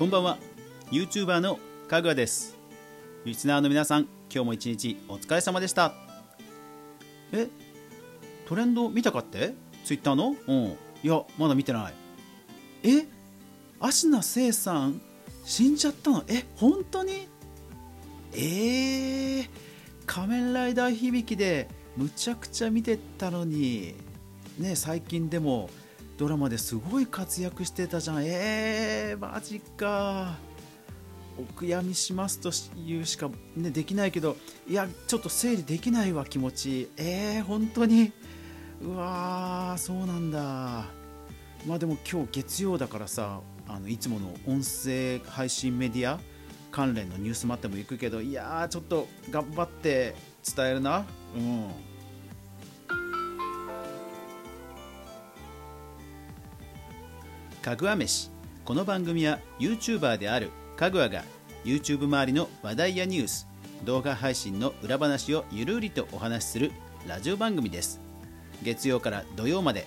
こんばんは。YouTuber のかぐわです。リスナーの皆さん今日も一日お疲れ様でした。え？トレンド見たかって？ツイッターの？うん。いやまだ見てない。え？芦名聖さん死んじゃったの？え？本当に？えー、仮面ライダー響でむちゃくちゃ見てたのに。ね最近でもドラマですごい活躍してたじゃん。えー、マジか。お悔やみしますというしか、ね、できないけどいやちょっと整理できないわ気持ち。えー、本当に。うわーそうなんだ。まあでも今日月曜だからさあのいつもの音声配信メディア関連のニュース待っても行くけどいやーちょっと頑張って伝えるな。うん。かぐわ飯。この番組は YouTuber であるかぐわが YouTube 周りの話題やニュース動画配信の裏話をゆるりとお話しするラジオ番組です。月曜から土曜まで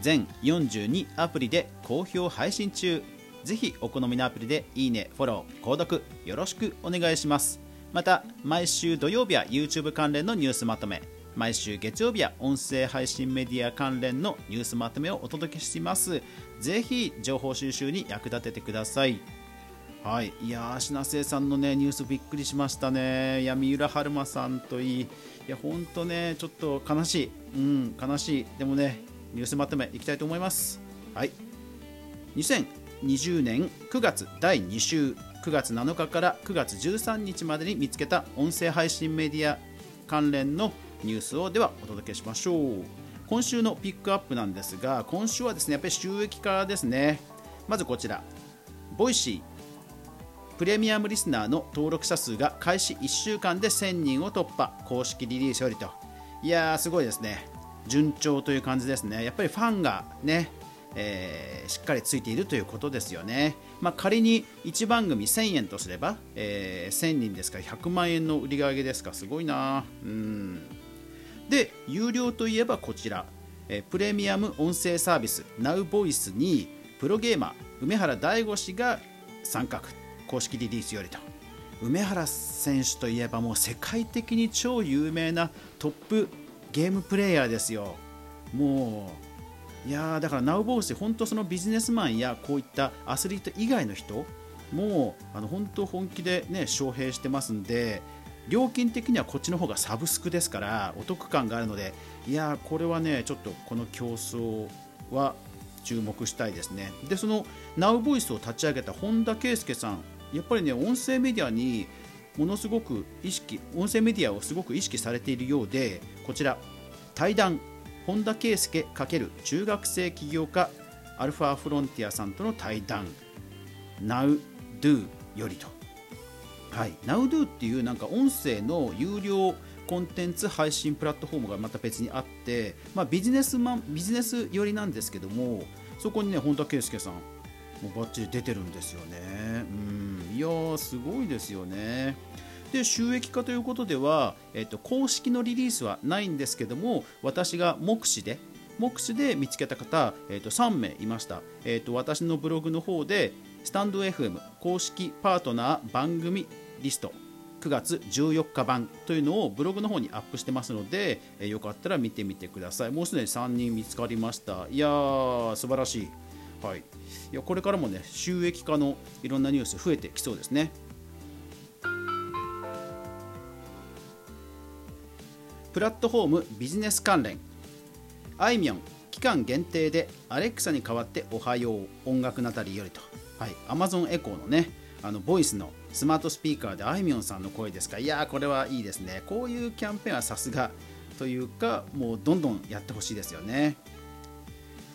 全42アプリで好評配信中。ぜひお好みのアプリでいいね、フォロー、購読よろしくお願いします。また毎週土曜日は YouTube 関連のニュースまとめ。毎週月曜日は音声配信メディア関連のニュースまとめをお届けします。ぜひ情報収集に役立ててください。はい、いやー、品生さんのねニュースびっくりしましたね、いや三浦春馬さんといい、いや本当ね、ちょっと悲しい、うん、悲しい、でもね、ニュースまとめいきたいと思います。はい、2020年9月第2週、9月7日から9月13日までに見つけた音声配信メディア関連のニュースをではお届けしましょう。今週のピックアップなんですが、今週はですねやっぱり収益化ですね。まずこちら、 Voicy。プレミアムリスナーの登録者数が開始1週間で1000人を突破。公式リリースよりと。いやーすごいですね。順調という感じですね。やっぱりファンがね、えー、しっかりついているということですよね、まあ、仮に1番組1000円とすれば、えー、1000人ですから100万円の売り上げですか。すごいなうん。で有料といえばこちら、え、プレミアム音声サービス NowVoice にプロゲーマー梅原大吾氏が参画。公式リリースよりと。梅原選手といえばもう世界的に超有名なトップゲームプレーヤーですよ。もういやーだからナウボース本当そのビジネスマンやこういったアスリート以外の人もうあの本当本気でね招聘してますんで料金的にはこっちの方がサブスクですからお得感があるのでいやこれはねちょっとこの競争は注目したいですね。でその NowVoice を立ち上げた本田圭佑さんやっぱりね音声メディアにものすごく意識音声メディアをすごく意識されているようでこちら対談本田圭佑×中学生起業家アルファフロンティアさんとの対談 NowDo よりと。はい NowDo っていうなんか音声の有料コンテンツ配信プラットフォームがまた別にあって、まあ、ビジネスマンビジネス寄りなんですけどもそこにね本田圭佑さんもうバッチリ出てるんですよね。うんいやーすごいですよね。で収益化ということでは、えっと、公式のリリースはないんですけども私が目視で目視で見つけた方、えっと、3名いました、えっと、私のブログの方でスタンド FM 公式パートナー番組リスト9月14日版というのをブログの方にアップしてますので、えよかったら見てみてください。もうすでに3人見つかりました。いやー素晴らしい。はい、いやこれからもね収益化のいろんなニュース増えてきそうですね。プラットフォームビジネス関連。あいみょん期間限定でアレクサに代わっておはよう音楽なたりよりと、はい、Amazon エコーのねあのボイスのスマートスピーカーであいみょんさんの声ですか。いやーこれはいいですね。こういうキャンペーンはさすがというかもうどんどんやってほしいですよね。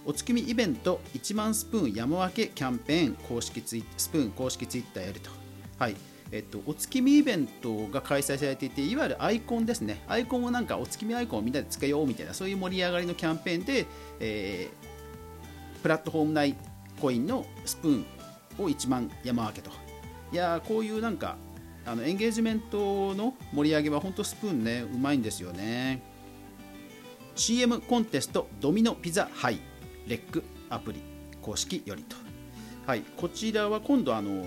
お月見イベント1万スプーン山分けキャンペーン公式ツイスプーン公式ツイッターやると。はい。えっと、お月見イベントが開催されていて、いわゆるアイコンですね、アイコンをなんかお月見アイコンをみんなでつけようみたいな、そういう盛り上がりのキャンペーンで、えー、プラットフォーム内コインのスプーンを1万山分けと。いやこういうなんかあのエンゲージメントの盛り上げは本当スプーンね、うまいんですよね。CM コンテストドミノピザハイレックアプリ公式よりと。はい、こちらは今度あの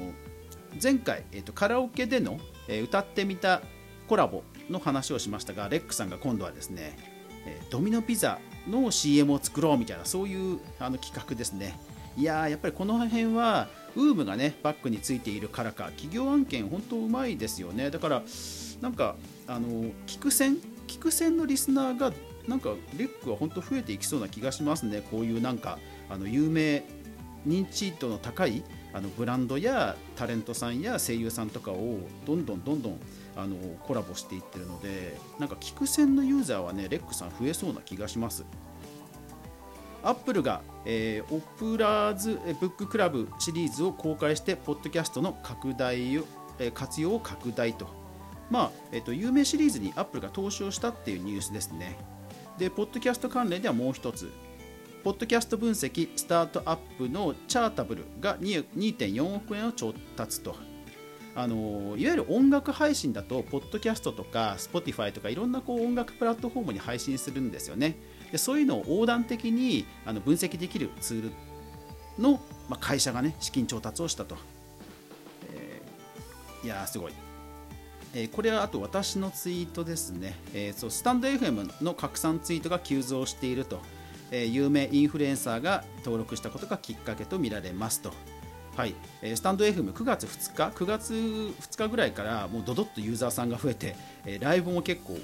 前回、えーと、カラオケでの、え、歌ってみたコラボの話をしましたがレックさんが今度はですね、え、ドミノピザの CM を作ろうみたいなそういうあの企画ですねいややっぱりこの辺はウームがねバックについているからか企業案件本当うまいですよね。だからなんかあの聞く専聞く専のリスナーがなんかレックは本当増えていきそうな気がしますね。こういうなんかあの有名認知度の高いあのブランドやタレントさんや声優さんとかをどんどんどんどんあのコラボしていってるのでなんか聞く専のユーザーはねレックさん増えそうな気がします。アップルが、えー、 Oprah's Book Club シリーズを公開してポッドキャストの拡大を、えー、活用を拡大と。まあえーと、有名シリーズにアップルが投資をしたっていうニュースですね。でポッドキャスト関連ではもう一つ。ポッドキャスト分析スタートアップのチャータブルが2.4億円を調達と。あのいわゆる音楽配信だとポッドキャストとか Spotify とかいろんなこう音楽プラットフォームに配信するんですよね。でそういうのを横断的にあの分析できるツールの、まあ、会社がね資金調達をしたと、えー、いやすごい。えー、これはあと私のツイートですね、えー、そうスタンド FM の拡散ツイートが急増していると。え有名インフルエンサーが登録したことがきっかけとみられますと。はい、スタンド FM 9月2日、9月2日ぐらいからもうどどっとユーザーさんが増えて、ライブも結構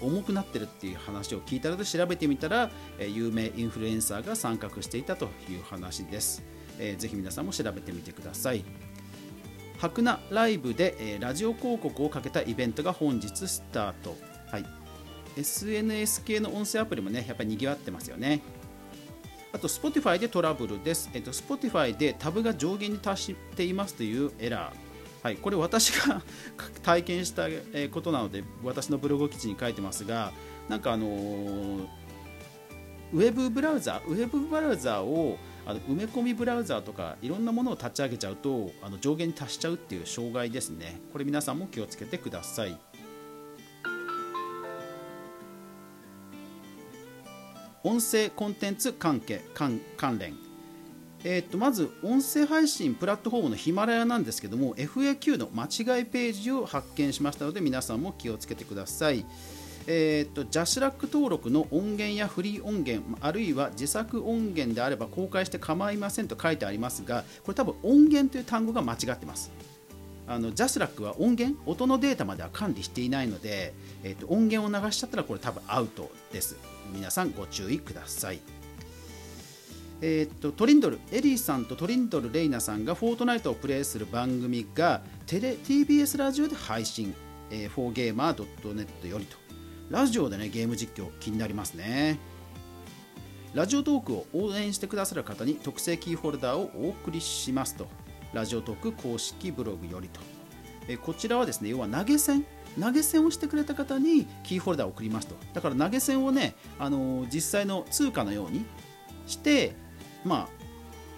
重くなってるっていう話を聞いたので調べてみたら、有名インフルエンサーが参画していたという話です。ぜひ皆さんも調べてみてください。白菜ライブでラジオ広告をかけたイベントが本日スタート。はい、SNS 系の音声アプリもね、やっぱり賑わってますよね。あと、Spotify でトラブルです。えっと、Spotify でタブが上限に達していますというエラー。はい、これ私が 体験したことなので、私のブログ記事に書いてますが、なんかあのー、ウェブブラウザ、ウェブブラウザをあの埋め込みブラウザとかいろんなものを立ち上げちゃうとあの上限に達しちゃうっていう障害ですね。これ皆さんも気をつけてください。音声コンテンツ関係関連。えー、とまず音声配信プラットフォームのヒマラヤなんですけども FAQ の間違いページを発見しましたので皆さんも気をつけてください。えーと、ジャスラック登録の音源やフリー音源あるいは自作音源であれば公開して構いませんと書いてありますがこれ多分音源という単語が間違ってます。あのジャスラックは音源音のデータまでは管理していないので、えーと音源を流しちゃったらこれ多分アウトです。皆さんご注意ください。えー、っとトリンドル、エリーさんとトリンドル・レイナさんがフォートナイトをプレイする番組がテレ TBS ラジオで配信、えー、4gamer.net よりと。ラジオでね、ゲーム実況気になりますね。ラジオトークを応援してくださる方に特製キーホルダーをお送りしますと。ラジオトーク公式ブログよりと。えー、こちらはですね、要は投げ銭投げ銭をしてくれた方にキーホルダーを送りますと。だから投げ銭をね、あのー、実際の通貨のようにしてまあ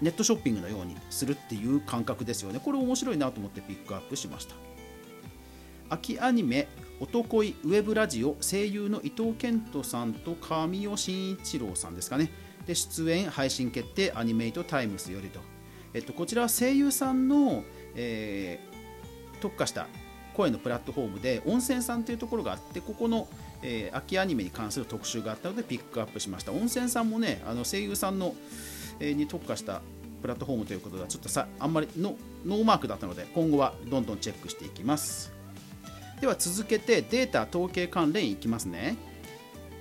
ネットショッピングのようにするっていう感覚ですよね。これ面白いなと思ってピックアップしました。秋アニメ「おとこいウェブラジオ」声優の伊藤健人さんと神尾慎一郎さんですかね。で出演配信決定アニメイトタイムスよりと、えっと、こちらは声優さんの、えー、特化した声のプラットフォームで温泉さんというところがあってここの、えー、秋アニメに関する特集があったのでピックアップしました。温泉さんもねあの声優さんの、えー、に特化したプラットフォームということではちょっとさあんまりのノーマークだったので今後はどんどんチェックしていきます。では続けてデータ統計関連いきますね。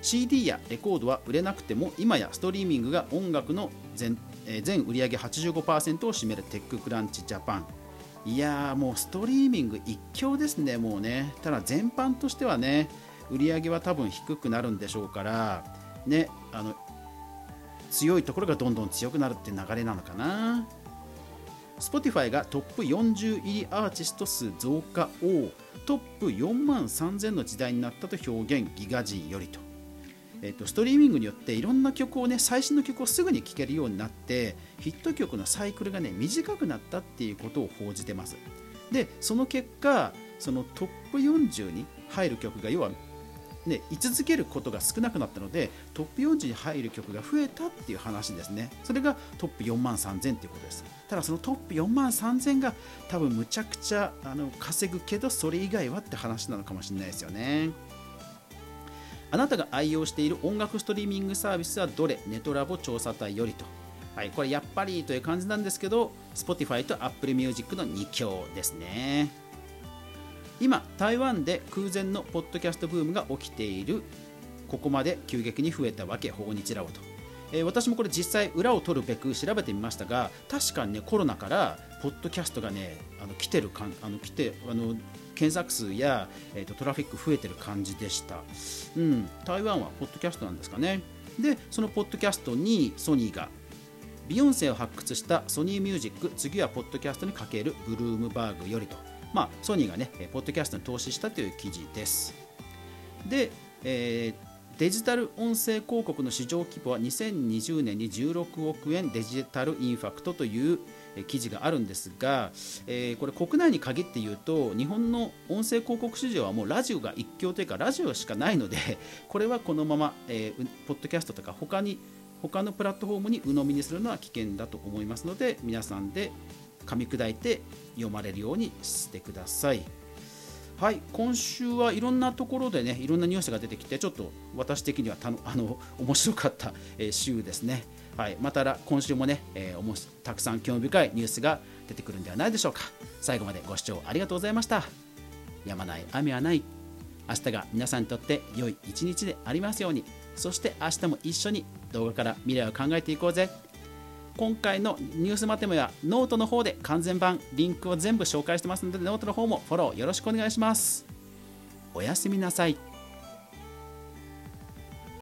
CD やレコードは売れなくても今やストリーミングが音楽の全え全売上85%を占める TechCrunch Japan。いやーもうストリーミング一強ですね、もうね。ただ全般としてはね、売り上げは多分低くなるんでしょうから、ね、あの強いところがどんどん強くなるって流れなのかな。Spotify がトップ40入りアーティスト数増加をトップ4万3000の時代になったと表現ギガ人よりとえーと、ストリーミングによっていろんな曲をね最新の曲をすぐに聴けるようになってヒット曲のサイクルがね短くなったっていうことを報じてます。でその結果そのトップ40に入る曲が要はね、居続けることが少なくなったのでトップ40に入る曲が増えたっていう話ですね。それがトップ4万3000っていうことです。ただそのトップ4万3000が多分むちゃくちゃあの稼ぐけどそれ以外はって話なのかもしれないですよね。あなたが愛用している音楽ストリーミングサービスはどれ？ネトラボ調査隊よりと。はい、これやっぱりという感じなんですけど Spotify と Apple Music の2強ですね。今台湾で空前のポッドキャストブームが起きている。ここまで急激に増えたわけ訪日ラオと、えー、私もこれ実際裏を取るべく調べてみましたが確かにねコロナからポッドキャストがねあの来てるかんあの来てあの検索数や、えーと、トラフィック増えてる感じでした、うん、台湾はポッドキャストなんですかね。でそのポッドキャストにソニーがビヨンセを発掘したソニーミュージック次はポッドキャストにかけるブルームバーグよりと。まあ、ソニーがね、ポッドキャストに投資したという記事です。で、えーデジタル音声広告の市場規模は2020年に16億円デジタルインファクトという記事があるんですが、えー、これ国内に限って言うと日本の音声広告市場はもうラジオが一強というかラジオしかないので これはこのまま、えー、ポッドキャストとか他に他のプラットフォームに鵜呑みにするのは危険だと思いますので皆さんで噛み砕いて読まれるようにしてください。はい、今週はいろんなところでね、いろんなニュースが出てきて、ちょっと私的にはたのあの面白かった、え週ですね。はい、また今週もね、えー、おもたくさん興味深いニュースが出てくるんではないでしょうか。最後までご視聴ありがとうございました。やまない雨はない。明日が皆さんにとって良い一日でありますように。そして明日も一緒に動画から未来を考えていこうぜ。今回のニュースまとめはノートの方で完全版リンクを全部紹介してますのでノートの方もフォローよろしくお願いしますおやすみなさい